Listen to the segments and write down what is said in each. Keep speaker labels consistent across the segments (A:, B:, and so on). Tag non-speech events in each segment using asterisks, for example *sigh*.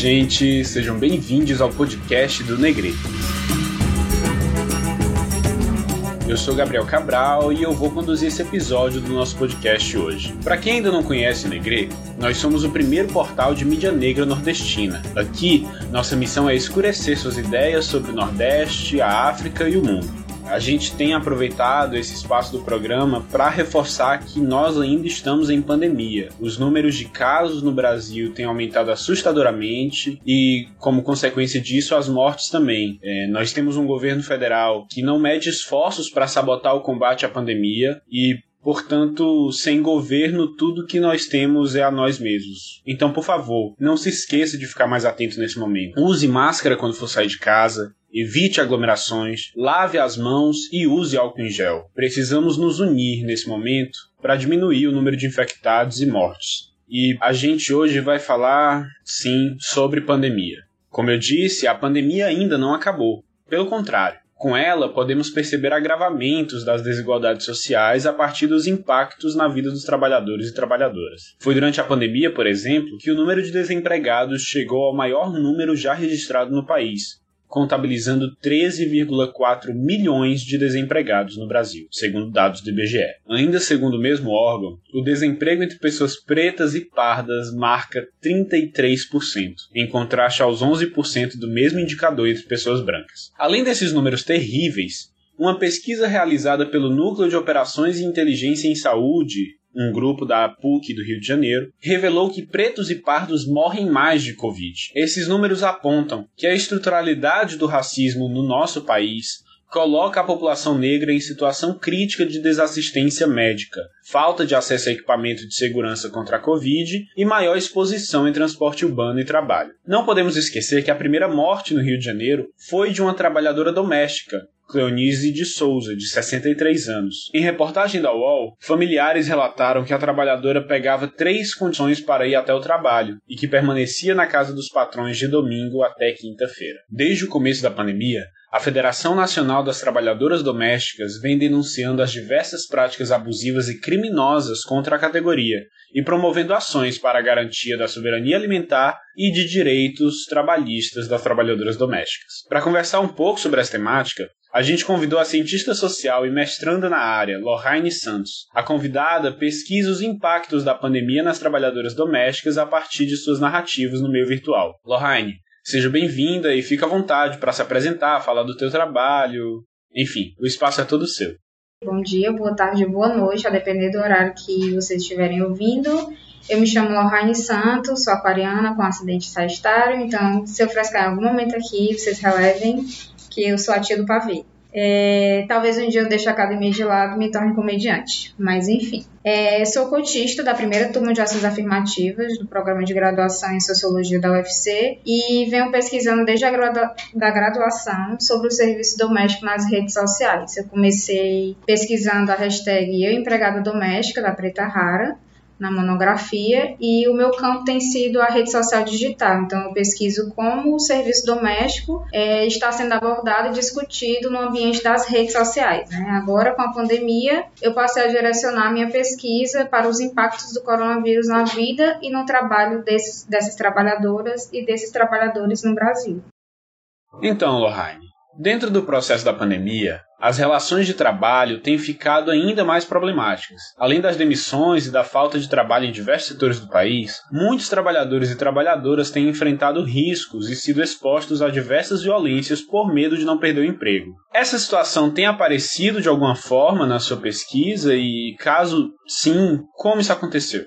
A: Gente, sejam bem-vindos ao podcast do Negreto. Eu sou Gabriel Cabral e eu vou conduzir esse episódio do nosso podcast hoje. Para quem ainda não conhece o Negreto, nós somos o primeiro portal de mídia negra nordestina. Aqui, nossa missão é escurecer suas ideias sobre o Nordeste, a África e o mundo a gente tem aproveitado esse espaço do programa para reforçar que nós ainda estamos em pandemia. Os números de casos no Brasil têm aumentado assustadoramente e, como consequência disso, as mortes também. É, nós temos um governo federal que não mede esforços para sabotar o combate à pandemia e Portanto, sem governo, tudo que nós temos é a nós mesmos. Então, por favor, não se esqueça de ficar mais atento nesse momento. Use máscara quando for sair de casa. Evite aglomerações, lave as mãos e use álcool em gel. Precisamos nos unir nesse momento para diminuir o número de infectados e mortes. E a gente hoje vai falar, sim, sobre pandemia. Como eu disse, a pandemia ainda não acabou. Pelo contrário, com ela, podemos perceber agravamentos das desigualdades sociais a partir dos impactos na vida dos trabalhadores e trabalhadoras. Foi durante a pandemia, por exemplo, que o número de desempregados chegou ao maior número já registrado no país, contabilizando 13,4 milhões de desempregados no Brasil, segundo dados do IBGE. Ainda segundo o mesmo órgão, o desemprego entre pessoas pretas e pardas marca 33%, em contraste aos 11% do mesmo indicador entre pessoas brancas. Além desses números terríveis, uma pesquisa realizada pelo Núcleo de Operações e Inteligência em Saúde, um grupo da PUC do Rio de Janeiro, revelou que pretos e pardos morrem mais de Covid. Esses números apontam que a estruturalidade do racismo no nosso país coloca a população negra em situação crítica de desassistência médica, falta de acesso a equipamento de segurança contra a Covid e maior exposição em transporte urbano e trabalho. Não podemos esquecer que a primeira morte no Rio de Janeiro foi de uma trabalhadora doméstica, Cleonise de Souza, de 63 anos. Em reportagem da UOL, familiares relataram que a trabalhadora pegava três condições para ir até o trabalho e que permanecia na casa dos patrões de domingo até quinta-feira. Desde o começo da pandemia, a Federação Nacional das Trabalhadoras Domésticas vem denunciando as diversas práticas abusivas e criminosas contra a categoria e promovendo ações para a garantia da soberania alimentar e de direitos trabalhistas das trabalhadoras domésticas. Para conversar um pouco sobre essa temática, a gente convidou a cientista social e mestranda na área, Lorraine Santos. A convidada pesquisa os impactos da pandemia nas trabalhadoras domésticas a partir de suas narrativas no meio virtual. Lorraine, Seja bem-vinda e fica à vontade para se apresentar, falar do teu trabalho. Enfim, o espaço é todo seu.
B: Bom dia, boa tarde, boa noite, a depender do horário que vocês estiverem ouvindo. Eu me chamo Lohane Santos, sou aquariana com acidente sagitário, então se eu frescar em algum momento aqui, vocês relevem que eu sou a tia do pavê. É, talvez um dia eu deixe a academia de lado e me torne comediante, mas enfim. É, sou cotista da primeira turma de ações afirmativas do programa de graduação em Sociologia da UFC e venho pesquisando desde a gradua da graduação sobre o serviço doméstico nas redes sociais. Eu comecei pesquisando a hashtag Eu Empregada Doméstica, da Preta Rara, na monografia e o meu campo tem sido a rede social digital. Então, eu pesquiso como o serviço doméstico é, está sendo abordado e discutido no ambiente das redes sociais. Né? Agora, com a pandemia, eu passei a direcionar minha pesquisa para os impactos do coronavírus na vida e no trabalho desses, dessas trabalhadoras e desses trabalhadores no Brasil.
A: Então, Lohane, dentro do processo da pandemia, as relações de trabalho têm ficado ainda mais problemáticas. Além das demissões e da falta de trabalho em diversos setores do país, muitos trabalhadores e trabalhadoras têm enfrentado riscos e sido expostos a diversas violências por medo de não perder o emprego. Essa situação tem aparecido de alguma forma na sua pesquisa e, caso sim, como isso aconteceu?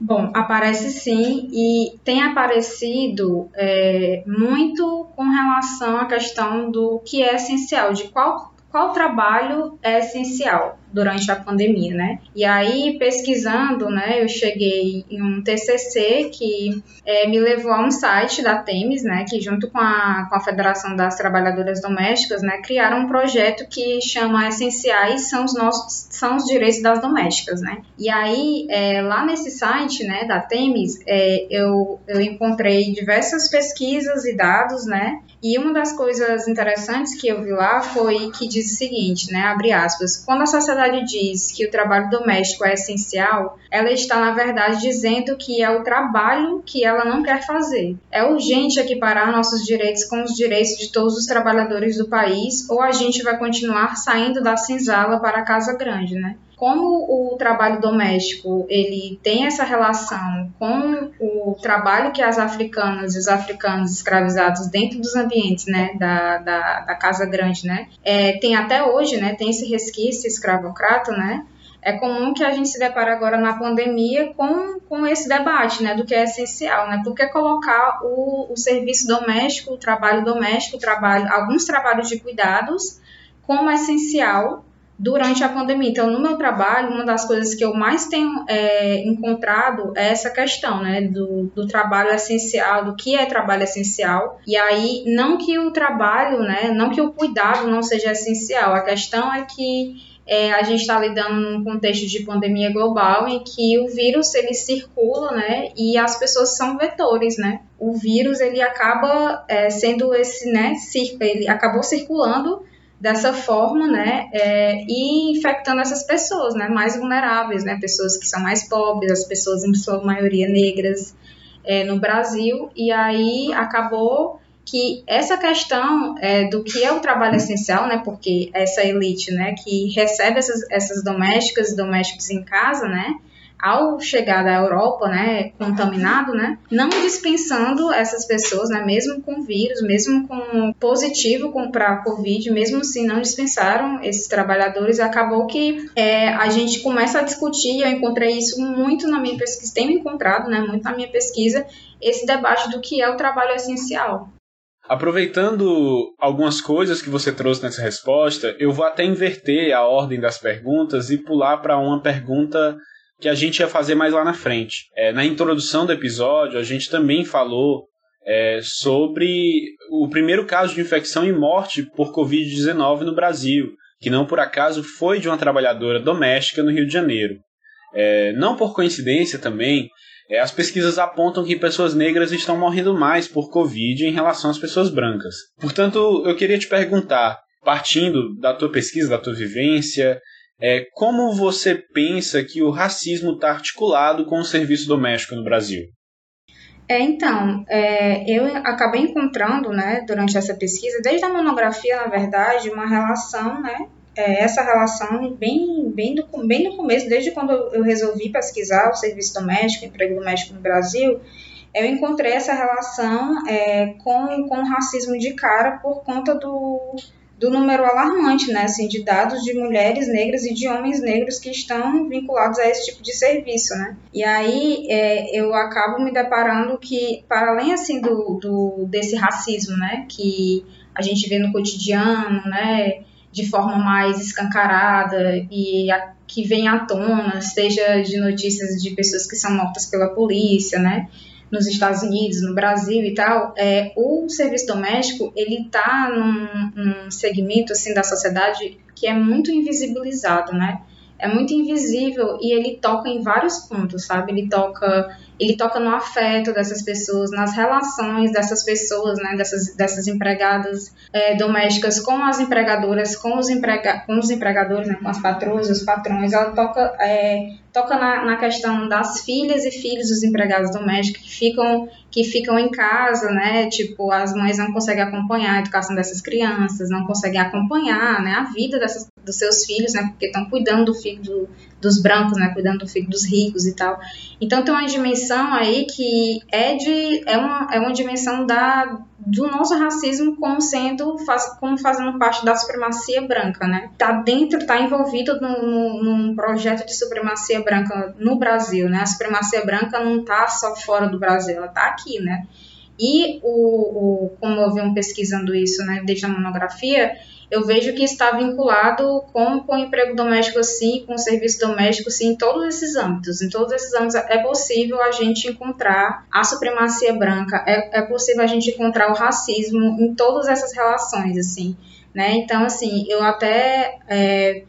B: Bom, aparece sim e tem aparecido é, muito com relação à questão do que é essencial, de qual qual trabalho é essencial durante a pandemia, né? E aí, pesquisando, né, eu cheguei em um TCC que é, me levou a um site da Temis, né, que junto com a, com a Federação das Trabalhadoras Domésticas, né, criaram um projeto que chama Essenciais são os nossos são os direitos das domésticas, né? E aí, é, lá nesse site, né, da Temis, é, eu, eu encontrei diversas pesquisas e dados, né? E uma das coisas interessantes que eu vi lá foi que diz o seguinte, né, abre aspas, quando a sociedade sociedade diz que o trabalho doméstico é essencial, ela está, na verdade, dizendo que é o trabalho que ela não quer fazer. É urgente equiparar nossos direitos com os direitos de todos os trabalhadores do país, ou a gente vai continuar saindo da senzala para a casa grande, né? Como o trabalho doméstico ele tem essa relação com o trabalho que as africanas e os africanos escravizados dentro dos ambientes, né, da, da, da casa grande, né, é, tem até hoje, né, tem esse resquício escravocrata, né, é comum que a gente se depare agora na pandemia com, com esse debate, né, do que é essencial, né, porque colocar o, o serviço doméstico, o trabalho doméstico, o trabalho, alguns trabalhos de cuidados como essencial durante a pandemia. Então, no meu trabalho, uma das coisas que eu mais tenho é, encontrado é essa questão, né, do, do, trabalho essencial, do que é trabalho essencial. E aí, não que o trabalho, né, não que o cuidado não seja essencial, a questão é que é, a gente está lidando num contexto de pandemia global em que o vírus ele circula, né, e as pessoas são vetores, né. O vírus ele acaba é, sendo esse, né, ele acabou circulando dessa forma, né, é, e infectando essas pessoas, né, mais vulneráveis, né, pessoas que são mais pobres, as pessoas em sua maioria negras é, no Brasil, e aí acabou que essa questão é, do que é o trabalho essencial, né, porque essa elite, né, que recebe essas, essas domésticas e domésticos em casa, né, ao chegar da Europa, né, contaminado, né, não dispensando essas pessoas, né, mesmo com vírus, mesmo com positivo para Covid, mesmo assim não dispensaram esses trabalhadores, acabou que é, a gente começa a discutir, eu encontrei isso muito na minha pesquisa, tenho encontrado, né, muito na minha pesquisa, esse debate do que é o trabalho essencial.
A: Aproveitando algumas coisas que você trouxe nessa resposta, eu vou até inverter a ordem das perguntas e pular para uma pergunta que a gente ia fazer mais lá na frente. É, na introdução do episódio, a gente também falou é, sobre o primeiro caso de infecção e morte por Covid-19 no Brasil, que não por acaso foi de uma trabalhadora doméstica no Rio de Janeiro. É, não por coincidência também, é, as pesquisas apontam que pessoas negras estão morrendo mais por Covid em relação às pessoas brancas. Portanto, eu queria te perguntar, partindo da tua pesquisa, da tua vivência, é, como você pensa que o racismo está articulado com o serviço doméstico no Brasil?
B: É, então, é, eu acabei encontrando, né, durante essa pesquisa, desde a monografia, na verdade, uma relação, né, é, essa relação bem, bem, do, bem começo, desde quando eu resolvi pesquisar o serviço doméstico, o emprego doméstico no Brasil, eu encontrei essa relação é, com, com o racismo de cara por conta do, do número alarmante, né, assim, de dados de mulheres negras e de homens negros que estão vinculados a esse tipo de serviço, né. E aí é, eu acabo me deparando que, para além, assim, do, do, desse racismo, né, que a gente vê no cotidiano, né, de forma mais escancarada e a, que vem à tona, seja de notícias de pessoas que são mortas pela polícia, né, nos Estados Unidos, no Brasil e tal, é, o serviço doméstico ele está num, num segmento assim da sociedade que é muito invisibilizado, né? É muito invisível e ele toca em vários pontos, sabe? Ele toca ele toca no afeto dessas pessoas, nas relações dessas pessoas, né, dessas, dessas empregadas é, domésticas com as empregadoras, com os, emprega, com os empregadores, né, com as patroas, os patrões. Ela toca é, toca na, na, questão das filhas e filhos dos empregados domésticos que ficam, que ficam em casa, né? Tipo, as mães não conseguem acompanhar a educação dessas crianças, não conseguem acompanhar né, a vida dessas, dos seus filhos, né? Porque estão cuidando do filho do, dos brancos, né? Cuidando do filho dos ricos e tal. Então tem uma dimensão aí que é de é uma, é uma dimensão da do nosso racismo como sendo faz, como fazendo parte da supremacia branca, né? Tá dentro, tá envolvido no, num projeto de supremacia branca no Brasil, né? A supremacia branca não tá só fora do Brasil, ela tá aqui, né? E o, o como eu venho pesquisando isso, né, desde a monografia, eu vejo que está vinculado com, com o emprego doméstico, sim, com o serviço doméstico, sim, em todos esses âmbitos. Em todos esses âmbitos é possível a gente encontrar a supremacia branca, é, é possível a gente encontrar o racismo em todas essas relações, assim, né? Então, assim, eu até... É,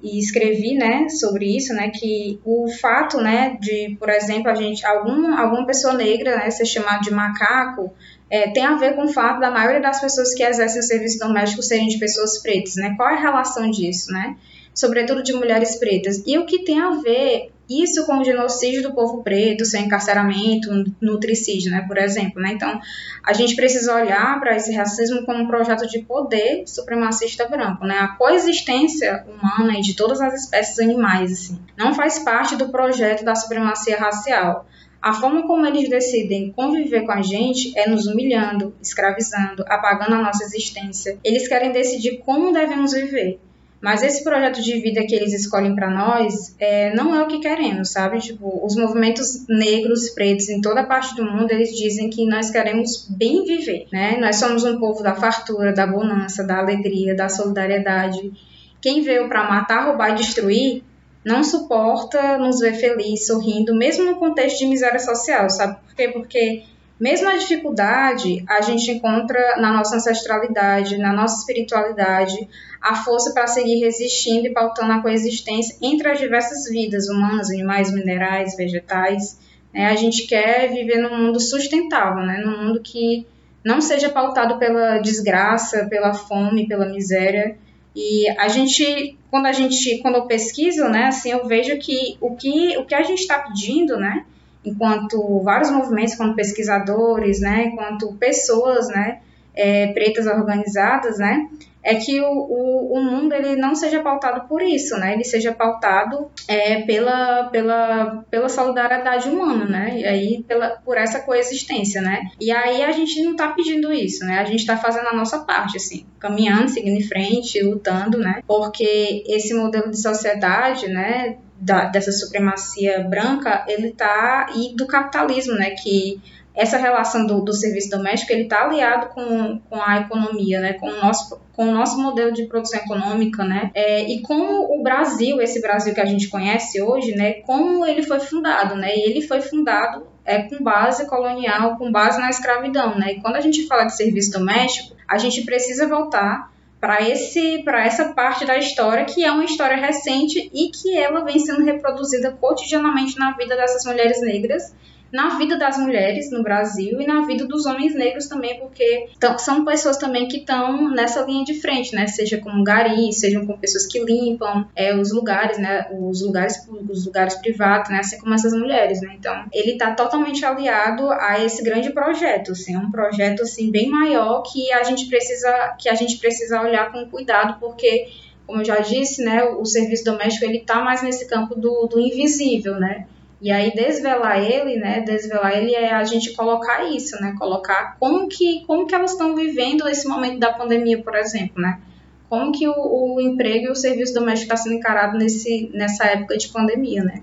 B: e escrevi, né, sobre isso, né, que o fato, né, de, por exemplo, a gente, algum, alguma pessoa negra, né, ser chamada de macaco, é, tem a ver com o fato da maioria das pessoas que exercem o serviço doméstico serem de pessoas pretas, né? Qual é a relação disso, né? sobretudo de mulheres pretas. E o que tem a ver isso com o genocídio do povo preto, seu encarceramento, nutricídio, né, por exemplo, né? Então, a gente precisa olhar para esse racismo como um projeto de poder supremacista branco, né? A coexistência humana e de todas as espécies animais, assim, não faz parte do projeto da supremacia racial. A forma como eles decidem conviver com a gente é nos humilhando, escravizando, apagando a nossa existência. Eles querem decidir como devemos viver. Mas esse projeto de vida que eles escolhem para nós é, não é o que queremos, sabe? Tipo, os movimentos negros, pretos em toda parte do mundo, eles dizem que nós queremos bem viver, né? Nós somos um povo da fartura, da bonança, da alegria, da solidariedade. Quem veio para matar, roubar e destruir não suporta nos ver feliz, sorrindo, mesmo no contexto de miséria social, sabe por quê? Porque mesmo na dificuldade, a gente encontra na nossa ancestralidade, na nossa espiritualidade, a força para seguir resistindo e pautando a coexistência entre as diversas vidas, humanas, animais, minerais, vegetais. É, a gente quer viver num mundo sustentável, né? num mundo que não seja pautado pela desgraça, pela fome, pela miséria. E a gente, quando a gente, quando eu pesquiso, né, assim, eu vejo que o que, o que a gente está pedindo, né, enquanto vários movimentos, como pesquisadores, né, enquanto pessoas, né, é, pretas organizadas, né, é que o, o, o, mundo ele não seja pautado por isso, né? Ele seja pautado é, pela, pela, pela solidariedade humana, né? E aí pela, por essa coexistência, né? E aí a gente não está pedindo isso, né? A gente está fazendo a nossa parte, assim, caminhando, seguindo em frente, lutando, né? Porque esse modelo de sociedade, né? Da, dessa supremacia branca, ele tá e do capitalismo, né? Que essa relação do, do serviço doméstico ele está aliado com, com a economia, né, com o nosso com o nosso modelo de produção econômica, né, é, e como o Brasil, esse Brasil que a gente conhece hoje, né, como ele foi fundado, né, ele foi fundado é, com base colonial, com base na escravidão, né, e quando a gente fala de serviço doméstico, a gente precisa voltar para esse para essa parte da história que é uma história recente e que ela vem sendo reproduzida cotidianamente na vida dessas mulheres negras na vida das mulheres no Brasil e na vida dos homens negros também, porque são pessoas também que estão nessa linha de frente, né? Seja como garis, sejam com pessoas que limpam é, os lugares, né? Os lugares públicos, os lugares privados, né? Assim como essas mulheres, né? Então, ele está totalmente aliado a esse grande projeto, assim, é um projeto assim bem maior que a gente precisa que a gente precisa olhar com cuidado, porque como eu já disse, né, o serviço doméstico ele está mais nesse campo do, do invisível, né? E aí desvelar ele, né? Desvelar ele é a gente colocar isso, né? Colocar como que como que elas estão vivendo esse momento da pandemia, por exemplo, né? Como que o, o emprego e o serviço doméstico está sendo encarado nesse, nessa época de pandemia, né?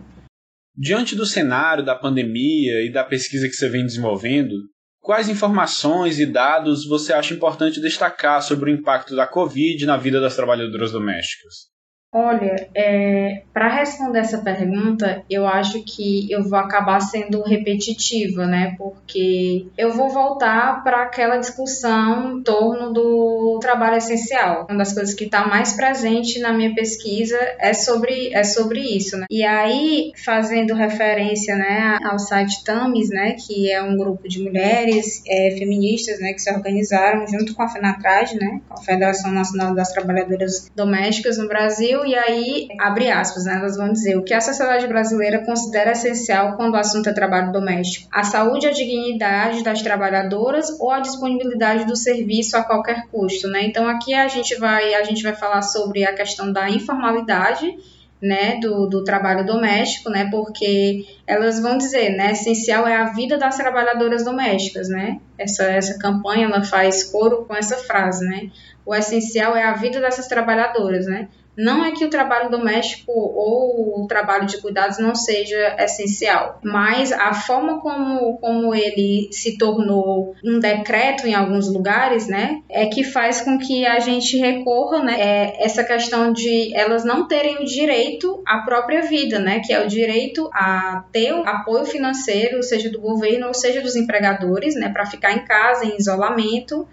A: Diante do cenário da pandemia e da pesquisa que você vem desenvolvendo, quais informações e dados você acha importante destacar sobre o impacto da Covid na vida das trabalhadoras domésticas?
B: Olha, é, para responder essa pergunta, eu acho que eu vou acabar sendo repetitiva, né? Porque eu vou voltar para aquela discussão em torno do trabalho essencial. Uma das coisas que está mais presente na minha pesquisa é sobre, é sobre isso, né? E aí, fazendo referência, né, ao site Tamis, né, que é um grupo de mulheres é, feministas, né, que se organizaram junto com a FENATRAD, né, a Federação Nacional das Trabalhadoras Domésticas no Brasil, e aí, abre aspas, né, elas vão dizer o que a sociedade brasileira considera essencial quando o assunto é trabalho doméstico: a saúde e a dignidade das trabalhadoras ou a disponibilidade do serviço a qualquer custo, né? Então aqui a gente vai a gente vai falar sobre a questão da informalidade né, do, do trabalho doméstico, né, porque elas vão dizer, né, essencial é a vida das trabalhadoras domésticas, né, essa, essa campanha, ela faz coro com essa frase, né, o essencial é a vida dessas trabalhadoras, né, não é que o trabalho doméstico ou o trabalho de cuidados não seja essencial, mas a forma como, como ele se tornou um decreto em alguns lugares, né, é que faz com que a gente recorra, né, é essa questão de elas não terem o direito à própria vida, né, que é o direito a ter o apoio financeiro, seja do governo ou seja dos empregadores, né, para ficar em casa, em isolamento.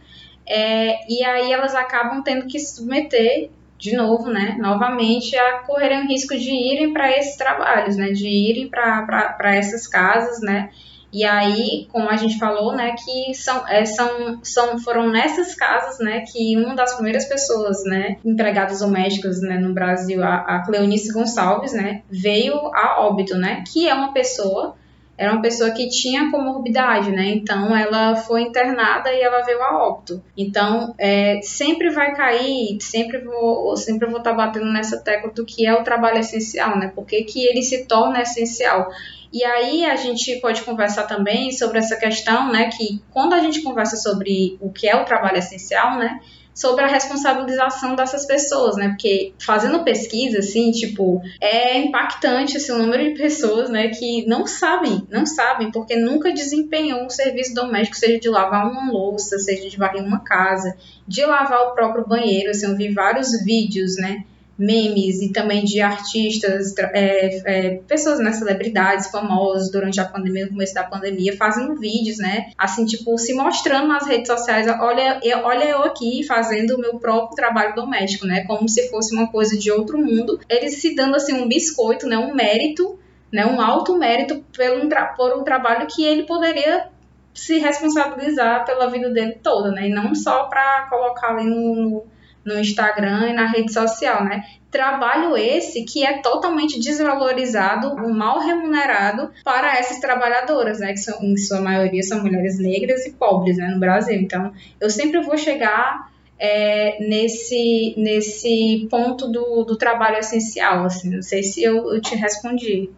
B: É, e aí elas acabam tendo que se submeter de novo, né, novamente, a correrem o risco de irem para esses trabalhos, né, de irem para essas casas, né, E aí, como a gente falou, né, que são, é, são, são, foram nessas casas, né, que uma das primeiras pessoas, né, empregadas domésticas, né, no Brasil, a, a Cleonice Gonçalves, né, veio a óbito, né, que é uma pessoa era uma pessoa que tinha comorbidade, né? Então ela foi internada e ela veio a óbito. Então é, sempre vai cair, sempre vou, sempre vou estar tá batendo nessa tecla do que é o trabalho essencial, né? Porque que ele se torna essencial. E aí a gente pode conversar também sobre essa questão, né? Que quando a gente conversa sobre o que é o trabalho essencial, né? Sobre a responsabilização dessas pessoas, né? Porque fazendo pesquisa, assim, tipo, é impactante assim, o número de pessoas, né, que não sabem, não sabem, porque nunca desempenhou um serviço doméstico, seja de lavar uma louça, seja de varrer uma casa, de lavar o próprio banheiro, assim, eu vi vários vídeos, né, memes e também de artistas, é, é, pessoas, né, celebridades famosas durante a pandemia, no começo da pandemia, fazendo vídeos, né, assim, tipo, se mostrando nas redes sociais, olha, eu, olha eu aqui fazendo o meu próprio trabalho doméstico, né, como se fosse uma coisa de outro mundo, eles se dando, assim, um biscoito, né, um mérito, né, um alto mérito pelo, por um trabalho que ele poderia se responsabilizar pela vida dele toda, né, e não só para colocar ali no, no Instagram e na rede social, né? Trabalho esse que é totalmente desvalorizado, mal remunerado para essas trabalhadoras, né? Que são, em sua maioria são mulheres negras e pobres, né? No Brasil. Então, eu sempre vou chegar é, nesse, nesse ponto do, do trabalho essencial, assim. Não sei se eu, eu te respondi.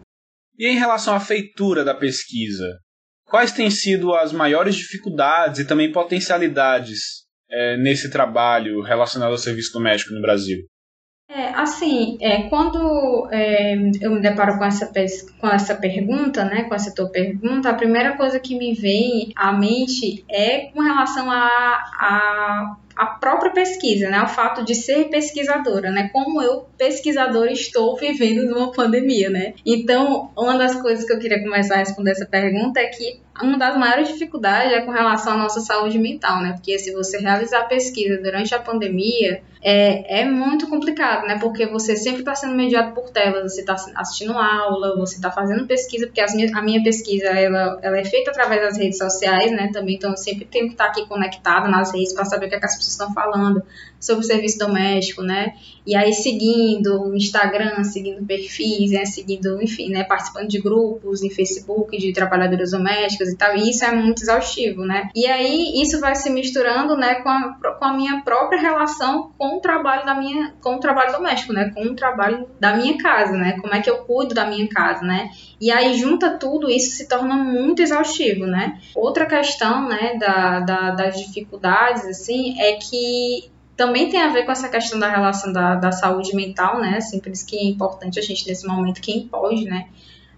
A: E em relação à feitura da pesquisa, quais têm sido as maiores dificuldades e também potencialidades é, nesse trabalho relacionado ao serviço doméstico no Brasil?
B: É, assim, é, quando é, eu me deparo com essa, com essa pergunta, né, com essa tua pergunta, a primeira coisa que me vem à mente é com relação a, a a própria pesquisa, né, o fato de ser pesquisadora, né, como eu pesquisadora estou vivendo numa pandemia, né. Então, uma das coisas que eu queria começar a responder essa pergunta é que uma das maiores dificuldades é com relação à nossa saúde mental, né? Porque se você realizar pesquisa durante a pandemia, é, é muito complicado, né? Porque você sempre está sendo mediado por telas, você está assistindo aula, você está fazendo pesquisa, porque minhas, a minha pesquisa ela, ela é feita através das redes sociais, né? Também, então eu sempre tenho que estar tá aqui conectada nas redes para saber o que, é que as pessoas estão falando sobre o serviço doméstico, né? E aí seguindo o Instagram, seguindo perfis, né? seguindo, enfim, né? Participando de grupos em Facebook de trabalhadoras domésticas e tal. E isso é muito exaustivo, né? E aí isso vai se misturando, né? Com a, com a minha própria relação com o trabalho da minha, com o trabalho doméstico, né? Com o trabalho da minha casa, né? Como é que eu cuido da minha casa, né? E aí junta tudo, isso se torna muito exaustivo, né? Outra questão, né, da, da, das dificuldades, assim, é que também tem a ver com essa questão da relação da, da saúde mental, né? Assim, por isso que é importante a gente, nesse momento, quem pode, né,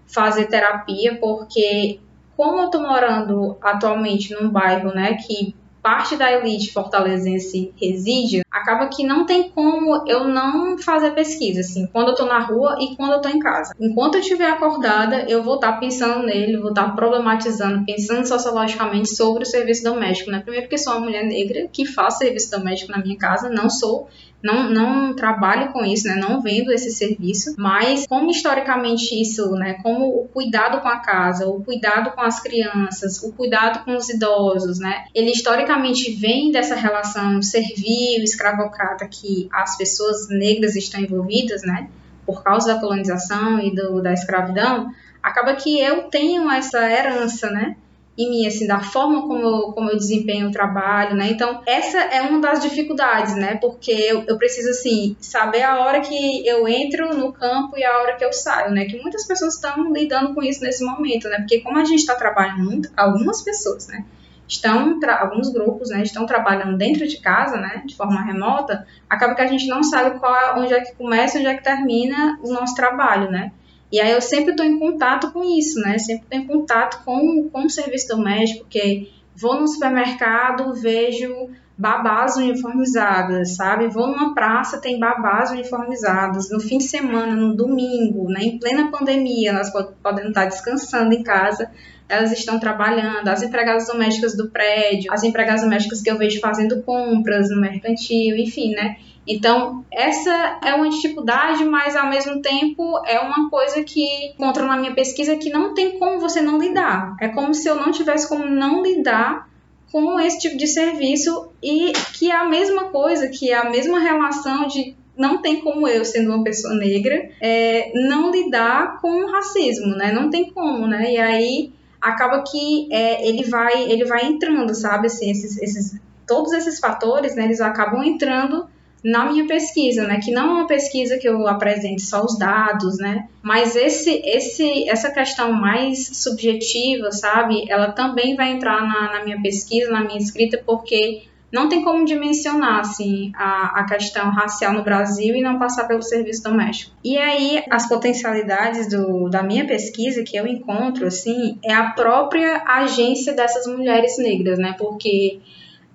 B: fazer terapia, porque como eu tô morando atualmente num bairro, né, que parte da elite fortalezense reside, acaba que não tem como eu não fazer pesquisa, assim, quando eu tô na rua e quando eu tô em casa. Enquanto eu estiver acordada, eu vou estar tá pensando nele, vou estar tá problematizando, pensando sociologicamente sobre o serviço doméstico, né? Primeiro porque sou uma mulher negra que faz serviço doméstico na minha casa, não sou não, não trabalho com isso, né? Não vendo esse serviço, mas como historicamente isso, né? Como o cuidado com a casa, o cuidado com as crianças, o cuidado com os idosos, né? Ele historicamente vem dessa relação servil, escravocrata que as pessoas negras estão envolvidas, né? Por causa da colonização e do, da escravidão, acaba que eu tenho essa herança, né? Em mim, assim, da forma como eu, como eu desempenho o trabalho, né? Então, essa é uma das dificuldades, né? Porque eu, eu preciso, assim, saber a hora que eu entro no campo e a hora que eu saio, né? Que muitas pessoas estão lidando com isso nesse momento, né? Porque como a gente está trabalhando muito, algumas pessoas, né? Estão, alguns grupos, né, estão trabalhando dentro de casa, né, de forma remota, acaba que a gente não sabe qual, é, onde é que começa, onde é que termina o nosso trabalho, né? E aí eu sempre estou em contato com isso, né? Sempre estou em contato com, com o serviço doméstico, porque vou no supermercado, vejo babás uniformizadas, sabe? Vou numa praça, tem babás uniformizadas. No fim de semana, no domingo, né, em plena pandemia, elas podem estar descansando em casa, elas estão trabalhando. As empregadas domésticas do prédio, as empregadas domésticas que eu vejo fazendo compras no mercantil, enfim, né? Então, essa é uma dificuldade, mas ao mesmo tempo é uma coisa que encontro na minha pesquisa que não tem como você não lidar. É como se eu não tivesse como não lidar com esse tipo de serviço e que é a mesma coisa, que é a mesma relação de não tem como eu, sendo uma pessoa negra, é, não lidar com racismo, né? Não tem como, né? E aí acaba que é, ele vai ele vai entrando, sabe? Assim, esses, esses, todos esses fatores, né? Eles acabam entrando na minha pesquisa, né, que não é uma pesquisa que eu apresente só os dados, né, mas esse, esse, essa questão mais subjetiva, sabe, ela também vai entrar na, na minha pesquisa, na minha escrita, porque não tem como dimensionar assim a, a questão racial no Brasil e não passar pelo serviço doméstico. E aí as potencialidades do, da minha pesquisa que eu encontro assim é a própria agência dessas mulheres negras, né? Porque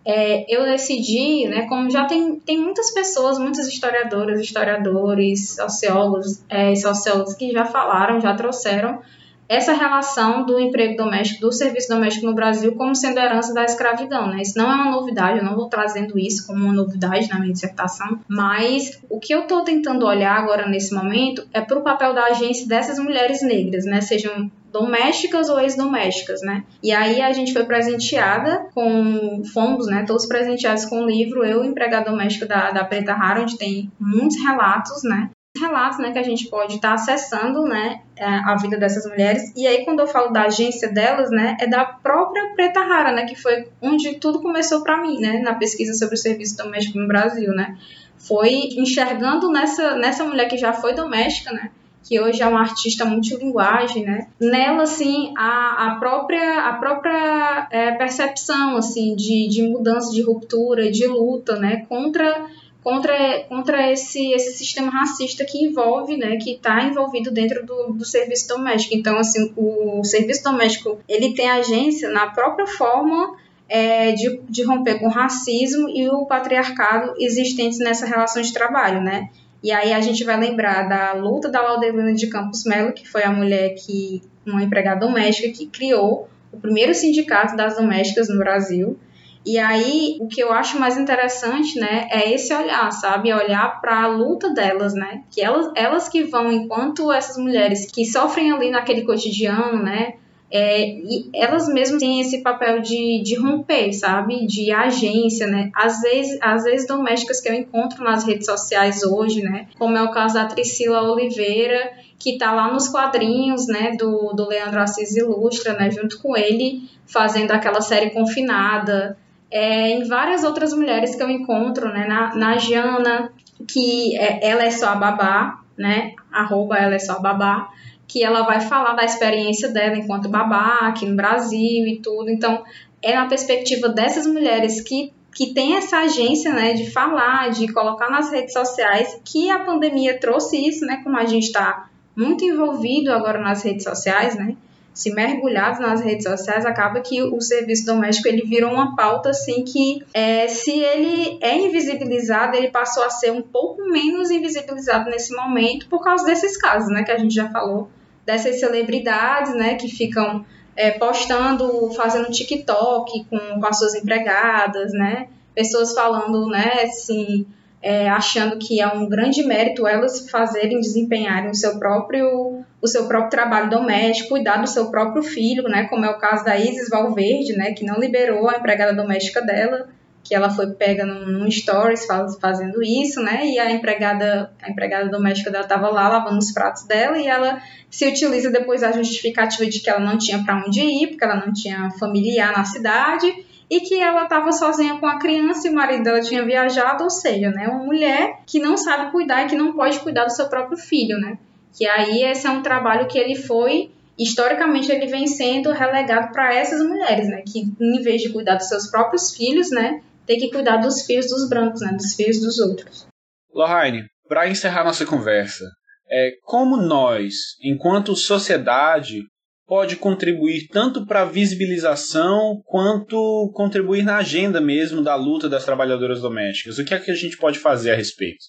B: é, eu decidi, né, como já tem, tem muitas pessoas, muitas historiadoras, historiadores, sociólogos, é, sociólogos que já falaram, já trouxeram essa relação do emprego doméstico, do serviço doméstico no Brasil como sendo herança da escravidão, né? Isso não é uma novidade, eu não vou trazendo isso como uma novidade na minha dissertação, mas o que eu estou tentando olhar agora nesse momento é para o papel da agência dessas mulheres negras, né? Sejam domésticas ou ex-domésticas, né? E aí a gente foi presenteada com, fomos, né, todos presenteados com o livro Eu, Empregada Doméstica da, da Preta Rara, onde tem muitos relatos, né? relatos, né, que a gente pode estar tá acessando, né, é, a vida dessas mulheres. E aí quando eu falo da agência delas, né, é da própria Preta Rara, né, que foi onde tudo começou para mim, né, na pesquisa sobre o serviço doméstico no Brasil, né. Foi enxergando nessa nessa mulher que já foi doméstica, né, que hoje é uma artista multilinguagem, né? Nela, assim, a, a própria, a própria é, percepção, assim, de, de mudança, de ruptura, de luta, né? Contra contra, contra esse, esse sistema racista que envolve, né, que está envolvido dentro do, do serviço doméstico. Então, assim, o serviço doméstico, ele tem agência na própria forma é, de, de romper com o racismo e o patriarcado existentes nessa relação de trabalho, né? E aí a gente vai lembrar da luta da Laudelina de Campos Melo, que foi a mulher que, uma empregada doméstica, que criou o primeiro sindicato das domésticas no Brasil. E aí, o que eu acho mais interessante, né, é esse olhar, sabe? Olhar para a luta delas, né? Que elas, elas que vão, enquanto essas mulheres que sofrem ali naquele cotidiano, né? É, e elas mesmas têm esse papel de, de romper, sabe? De agência, né? Às vezes, às vezes domésticas que eu encontro nas redes sociais hoje, né? Como é o caso da Priscila Oliveira, que tá lá nos quadrinhos, né? Do, do Leandro Assis Ilustra, né? Junto com ele, fazendo aquela série Confinada. É, em várias outras mulheres que eu encontro, né? Na, na Jana, que é, ela é só a babá, né? Arroba ela é só a babá que ela vai falar da experiência dela enquanto babá aqui no Brasil e tudo. Então, é na perspectiva dessas mulheres que que tem essa agência, né, de falar, de colocar nas redes sociais, que a pandemia trouxe isso, né, como a gente está muito envolvido agora nas redes sociais, né, se mergulhado nas redes sociais, acaba que o serviço doméstico ele virou uma pauta assim que é, se ele é invisibilizado, ele passou a ser um pouco menos invisibilizado nesse momento por causa desses casos, né, que a gente já falou dessas celebridades, né, que ficam é, postando, fazendo TikTok com, com as suas empregadas, né, pessoas falando, né, assim, é, achando que é um grande mérito elas fazerem, desempenharem o seu próprio o seu próprio trabalho doméstico, cuidar do seu próprio filho, né, como é o caso da Isis Valverde, né, que não liberou a empregada doméstica dela, que ela foi pega num, num stories faz, fazendo isso, né? E a empregada, a empregada doméstica dela estava lá lavando os pratos dela e ela se utiliza depois a justificativa de que ela não tinha para onde ir, porque ela não tinha familiar na cidade e que ela estava sozinha com a criança e o marido dela tinha viajado, ou seja, né, uma mulher que não sabe cuidar e que não pode cuidar do seu próprio filho, né? Que aí esse é um trabalho que ele foi historicamente ele vem sendo relegado para essas mulheres, né, que em vez de cuidar dos seus próprios filhos, né, tem que cuidar dos filhos dos brancos, né? Dos filhos dos outros.
A: Lohane, para encerrar nossa conversa, é, como nós, enquanto sociedade, pode contribuir tanto para a visibilização quanto contribuir na agenda mesmo da luta das trabalhadoras domésticas? O que é que a gente pode fazer a respeito?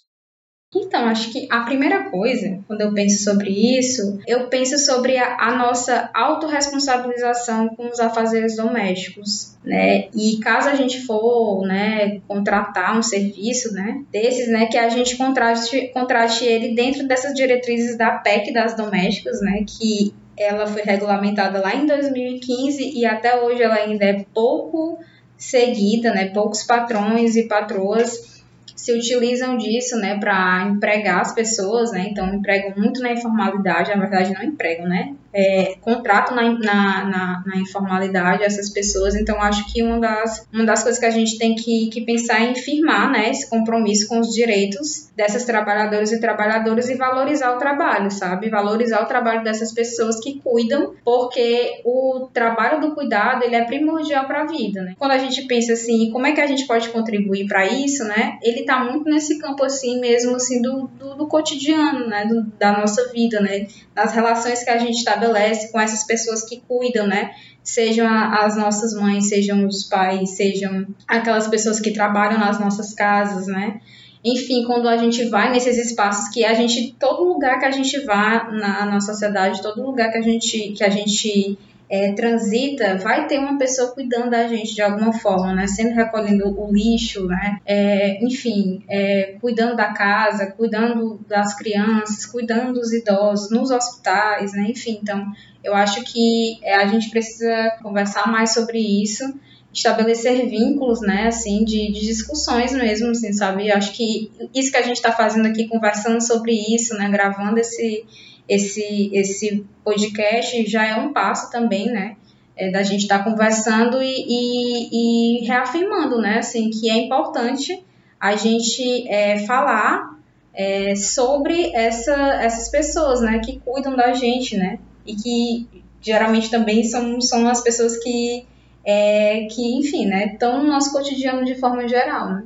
B: Então, acho que a primeira coisa, quando eu penso sobre isso, eu penso sobre a, a nossa autorresponsabilização com os afazeres domésticos, né? E caso a gente for, né, contratar um serviço, né, desses, né, que a gente contrate, contrate ele dentro dessas diretrizes da PEC das domésticas, né, que ela foi regulamentada lá em 2015 e até hoje ela ainda é pouco seguida, né? Poucos patrões e patroas se utilizam disso, né, para empregar as pessoas, né, então empregam muito na informalidade, na verdade não empregam, né, é, na, na, na, na, informalidade essas pessoas, então acho que uma das, uma das coisas que a gente tem que, que pensar é em firmar, né, esse compromisso com os direitos dessas trabalhadoras e trabalhadores e valorizar o trabalho, sabe, valorizar o trabalho dessas pessoas que cuidam, porque o trabalho do cuidado, ele é primordial para a vida, né, quando a gente pensa assim, como é que a gente pode contribuir para isso, né, ele está muito nesse campo assim mesmo, assim, do, do, do cotidiano, né, do, da nossa vida, né, das relações que a gente estabelece com essas pessoas que cuidam, né, sejam as nossas mães, sejam os pais, sejam aquelas pessoas que trabalham nas nossas casas, né, enfim, quando a gente vai nesses espaços que a gente, todo lugar que a gente vá na, na sociedade, todo lugar que a gente, que a gente é, transita, vai ter uma pessoa cuidando da gente de alguma forma, né? Sempre recolhendo o lixo, né? É, enfim, é, cuidando da casa, cuidando das crianças, cuidando dos idosos, nos hospitais, né? Enfim, então eu acho que é, a gente precisa conversar mais sobre isso estabelecer vínculos, né, assim, de, de, discussões mesmo, assim, sabe? Eu acho que isso que a gente está fazendo aqui, conversando sobre isso, né, gravando esse, esse, esse podcast já é um passo também, né? É, da gente estar tá conversando e, e, e, reafirmando, né? Assim, que é importante a gente é, falar é, sobre essa, essas pessoas, né? Que cuidam da gente, né? E que geralmente também são, são as pessoas que, é, que enfim, né? Estão no nosso cotidiano de forma geral, né?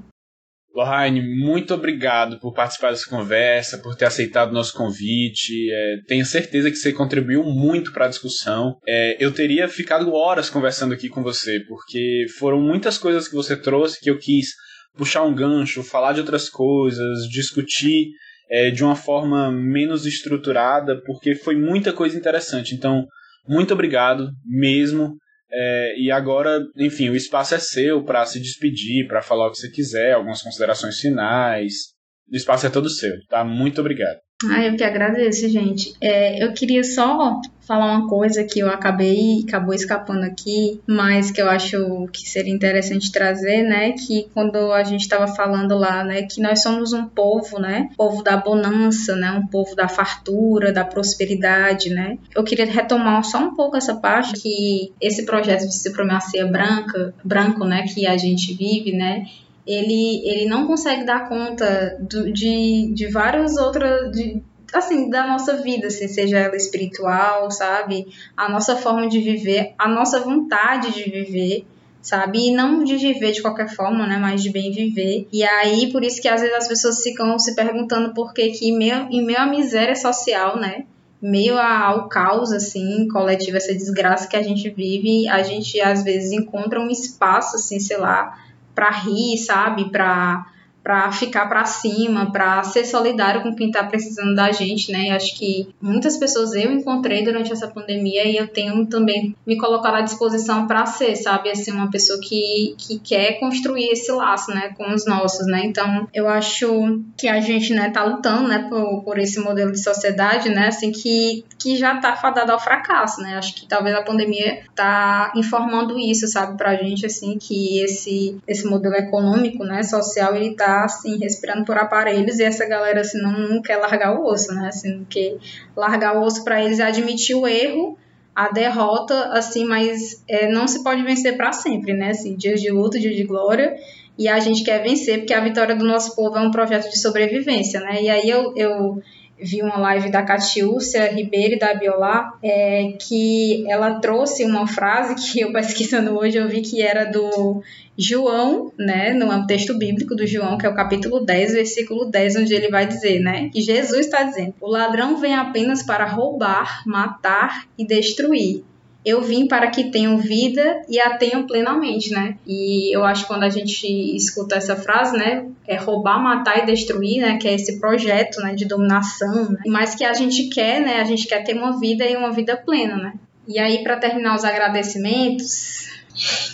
A: Lohane, muito obrigado por participar dessa conversa, por ter aceitado o nosso convite. É, tenho certeza que você contribuiu muito para a discussão. É, eu teria ficado horas conversando aqui com você, porque foram muitas coisas que você trouxe que eu quis puxar um gancho, falar de outras coisas, discutir é, de uma forma menos estruturada, porque foi muita coisa interessante. Então, muito obrigado mesmo. É, e agora, enfim, o espaço é seu para se despedir, para falar o que você quiser, algumas considerações finais. O espaço é todo seu, tá? Muito obrigado.
B: Ah, eu que agradeço, gente. É, eu queria só falar uma coisa que eu acabei, acabou escapando aqui, mas que eu acho que seria interessante trazer, né? Que quando a gente estava falando lá, né, que nós somos um povo, né? Povo da bonança, né? Um povo da fartura, da prosperidade, né? Eu queria retomar só um pouco essa parte que esse projeto de supremacia branca, branco, né, que a gente vive, né? Ele, ele não consegue dar conta do, de, de várias outras. De, assim, da nossa vida, assim, seja ela espiritual, sabe? A nossa forma de viver, a nossa vontade de viver, sabe? E não de viver de qualquer forma, né? Mas de bem viver. E aí, por isso que às vezes as pessoas ficam se perguntando por que, que meio, em meio à miséria social, né? meio ao caos assim coletivo essa desgraça que a gente vive a gente às vezes encontra um espaço assim sei lá para rir, sabe? Para para ficar para cima, para ser solidário com quem está precisando da gente, né? E acho que muitas pessoas eu encontrei durante essa pandemia e eu tenho também me colocado à disposição para ser, sabe, assim, uma pessoa que, que quer construir esse laço, né, com os nossos, né? Então, eu acho que a gente, né, tá lutando, né, por, por esse modelo de sociedade, né, assim, que, que já tá fadado ao fracasso, né? Acho que talvez a pandemia tá informando isso, sabe, pra gente, assim, que esse, esse modelo econômico, né, social, ele tá assim, respirando por aparelhos, e essa galera, assim, não, não quer largar o osso, né, assim, porque largar o osso para eles é admitir o erro, a derrota, assim, mas é, não se pode vencer para sempre, né, assim, dias de luta, dias de glória, e a gente quer vencer, porque a vitória do nosso povo é um projeto de sobrevivência, né, e aí eu, eu vi uma live da Catiúcia Ribeiro e da Biolá, é, que ela trouxe uma frase que eu pesquisando hoje eu vi que era do João, né, no texto bíblico do João, que é o capítulo 10, versículo 10, onde ele vai dizer, né, que Jesus está dizendo: "O ladrão vem apenas para roubar, matar e destruir eu vim para que tenham vida e a tenham plenamente, né? E eu acho que quando a gente escuta essa frase, né, é roubar, matar e destruir, né, que é esse projeto, né, de dominação, né? mas que a gente quer, né, a gente quer ter uma vida e uma vida plena, né? E aí para terminar os agradecimentos,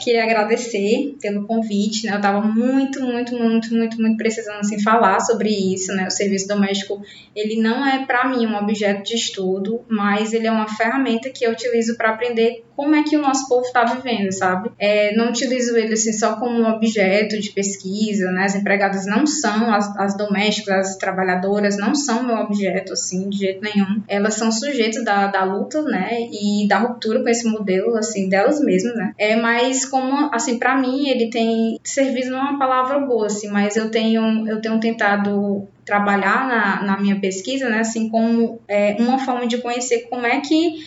B: Queria agradecer pelo convite, né? Eu estava muito, muito, muito, muito, muito precisando assim falar sobre isso, né? O serviço doméstico, ele não é para mim um objeto de estudo, mas ele é uma ferramenta que eu utilizo para aprender como é que o nosso povo está vivendo, sabe? É, não utilizo ele assim só como um objeto de pesquisa, né? As empregadas não são, as, as domésticas, as trabalhadoras não são meu objeto, assim, de jeito nenhum. Elas são sujeitos da, da luta, né? E da ruptura com esse modelo, assim, delas mesmas, né? É, mas como assim para mim ele tem servido não é uma palavra boa assim mas eu tenho eu tenho tentado trabalhar na, na minha pesquisa né assim como é, uma forma de conhecer como é que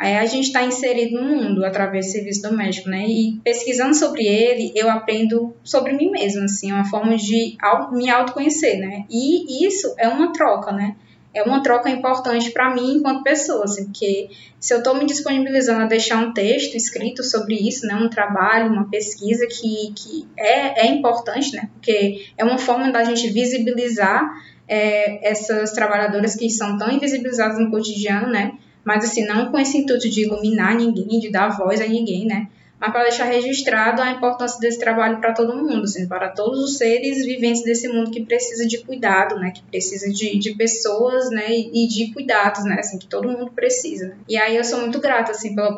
B: é, a gente está inserido no mundo através do serviço doméstico, né? E pesquisando sobre ele, eu aprendo sobre mim mesma, assim, uma forma de me autoconhecer, né? E isso é uma troca, né? é uma troca importante para mim enquanto pessoa, assim, porque se eu estou me disponibilizando a deixar um texto escrito sobre isso, né, um trabalho, uma pesquisa que, que é, é importante, né, porque é uma forma da gente visibilizar é, essas trabalhadoras que são tão invisibilizadas no cotidiano, né, mas assim, não com esse intuito de iluminar ninguém, de dar voz a ninguém, né, mas para deixar registrado a importância desse trabalho para todo mundo, assim, para todos os seres viventes desse mundo que precisa de cuidado, né, que precisa de, de pessoas, né, e de cuidados, né, assim, que todo mundo precisa. E aí eu sou muito grata, assim, pela,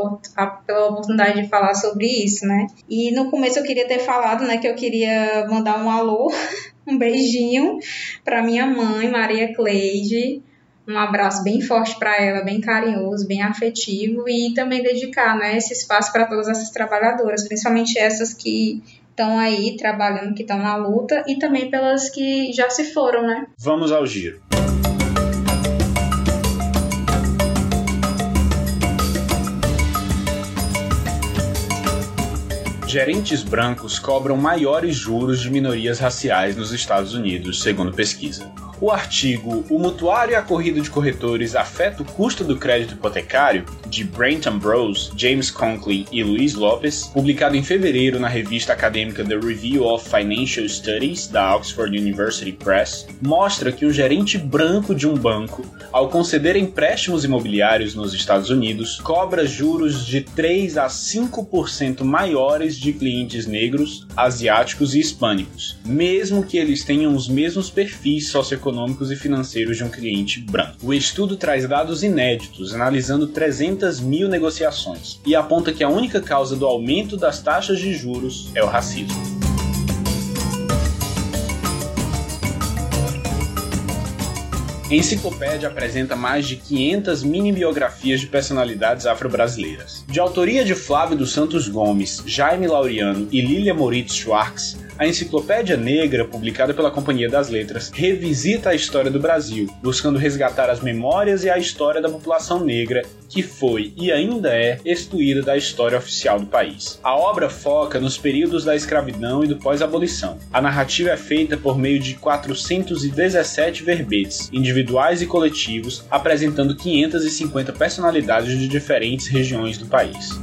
B: pela oportunidade de falar sobre isso, né. E no começo eu queria ter falado, né, que eu queria mandar um alô, *laughs* um beijinho para minha mãe, Maria Cleide, um abraço bem forte para ela, bem carinhoso, bem afetivo e também dedicar né, esse espaço para todas essas trabalhadoras, principalmente essas que estão aí trabalhando, que estão na luta e também pelas que já se foram, né?
A: Vamos ao giro. Gerentes brancos cobram maiores juros de minorias raciais nos Estados Unidos, segundo pesquisa. O artigo O Mutuário e a Corrida de Corretores afeta o custo do crédito hipotecário, de Brent Ambrose, James Conklin e Luiz Lopes, publicado em fevereiro na revista acadêmica The Review of Financial Studies, da Oxford University Press, mostra que um gerente branco de um banco, ao conceder empréstimos imobiliários nos Estados Unidos, cobra juros de 3 a 5% maiores de clientes negros, asiáticos e hispânicos, mesmo que eles tenham os mesmos perfis socioeconômicos econômicos e financeiros de um cliente branco. O estudo traz dados inéditos, analisando 300 mil negociações, e aponta que a única causa do aumento das taxas de juros é o racismo. Enciclopédia apresenta mais de 500 mini-biografias de personalidades afro-brasileiras. De autoria de Flávio dos Santos Gomes, Jaime Laureano e Lilia Moritz Schwartz, a Enciclopédia Negra, publicada pela Companhia das Letras, revisita a história do Brasil, buscando resgatar as memórias e a história da população negra que foi e ainda é excluída da história oficial do país. A obra foca nos períodos da escravidão e do pós-abolição. A narrativa é feita por meio de 417 verbetes, individuais e coletivos, apresentando 550 personalidades de diferentes regiões do país.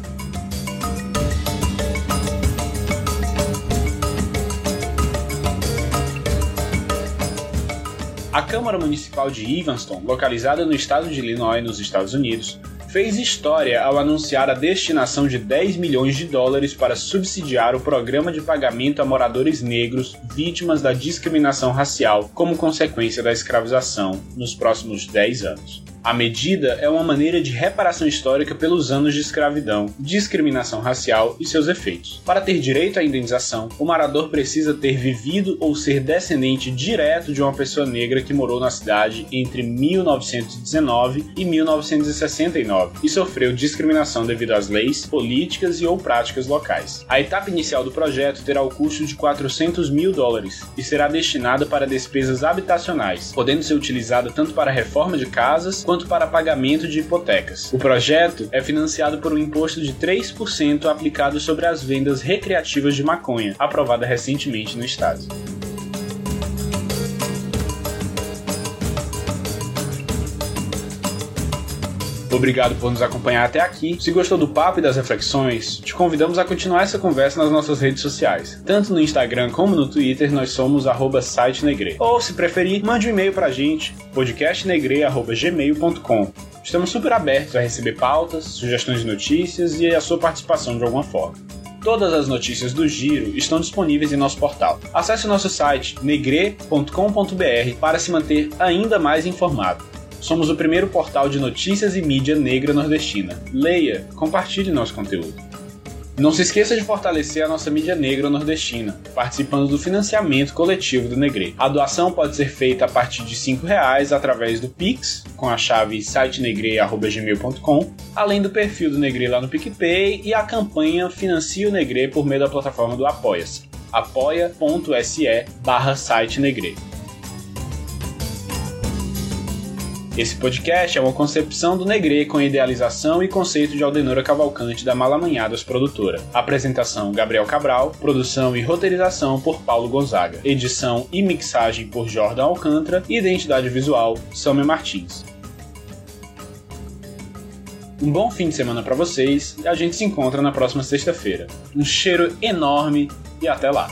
A: A Câmara Municipal de Evanston, localizada no estado de Illinois, nos Estados Unidos, fez história ao anunciar a destinação de 10 milhões de dólares para subsidiar o programa de pagamento a moradores negros vítimas da discriminação racial como consequência da escravização nos próximos 10 anos. A medida é uma maneira de reparação histórica pelos anos de escravidão, discriminação racial e seus efeitos. Para ter direito à indenização, o morador precisa ter vivido ou ser descendente direto de uma pessoa negra que morou na cidade entre 1919 e 1969 e sofreu discriminação devido às leis, políticas e ou práticas locais. A etapa inicial do projeto terá o custo de 400 mil dólares e será destinada para despesas habitacionais, podendo ser utilizada tanto para reforma de casas quanto para pagamento de hipotecas. O projeto é financiado por um imposto de 3% aplicado sobre as vendas recreativas de maconha, aprovada recentemente no estado. Obrigado por nos acompanhar até aqui. Se gostou do papo e das reflexões, te convidamos a continuar essa conversa nas nossas redes sociais. Tanto no Instagram como no Twitter, nós somos sitenegre. Ou, se preferir, mande um e-mail pra gente, podcastnegre.gmail.com. Estamos super abertos a receber pautas, sugestões de notícias e a sua participação de alguma forma. Todas as notícias do Giro estão disponíveis em nosso portal. Acesse o nosso site negre.com.br para se manter ainda mais informado. Somos o primeiro portal de notícias e mídia negra nordestina. Leia, compartilhe nosso conteúdo. Não se esqueça de fortalecer a nossa mídia negra nordestina, participando do financiamento coletivo do Negre. A doação pode ser feita a partir de R$ reais através do Pix, com a chave sitenegre.gmail.com, além do perfil do Negre lá no PicPay e a campanha Financia o Negre por meio da plataforma do Apoia-se, apoia.se barra. Esse podcast é uma concepção do Negre com idealização e conceito de Aldenora Cavalcante da Malamanhadas Produtora. Apresentação Gabriel Cabral, produção e roteirização por Paulo Gonzaga, edição e mixagem por Jordan Alcântara e identidade visual Samia Martins. Um bom fim de semana para vocês e a gente se encontra na próxima sexta-feira. Um cheiro enorme e até lá!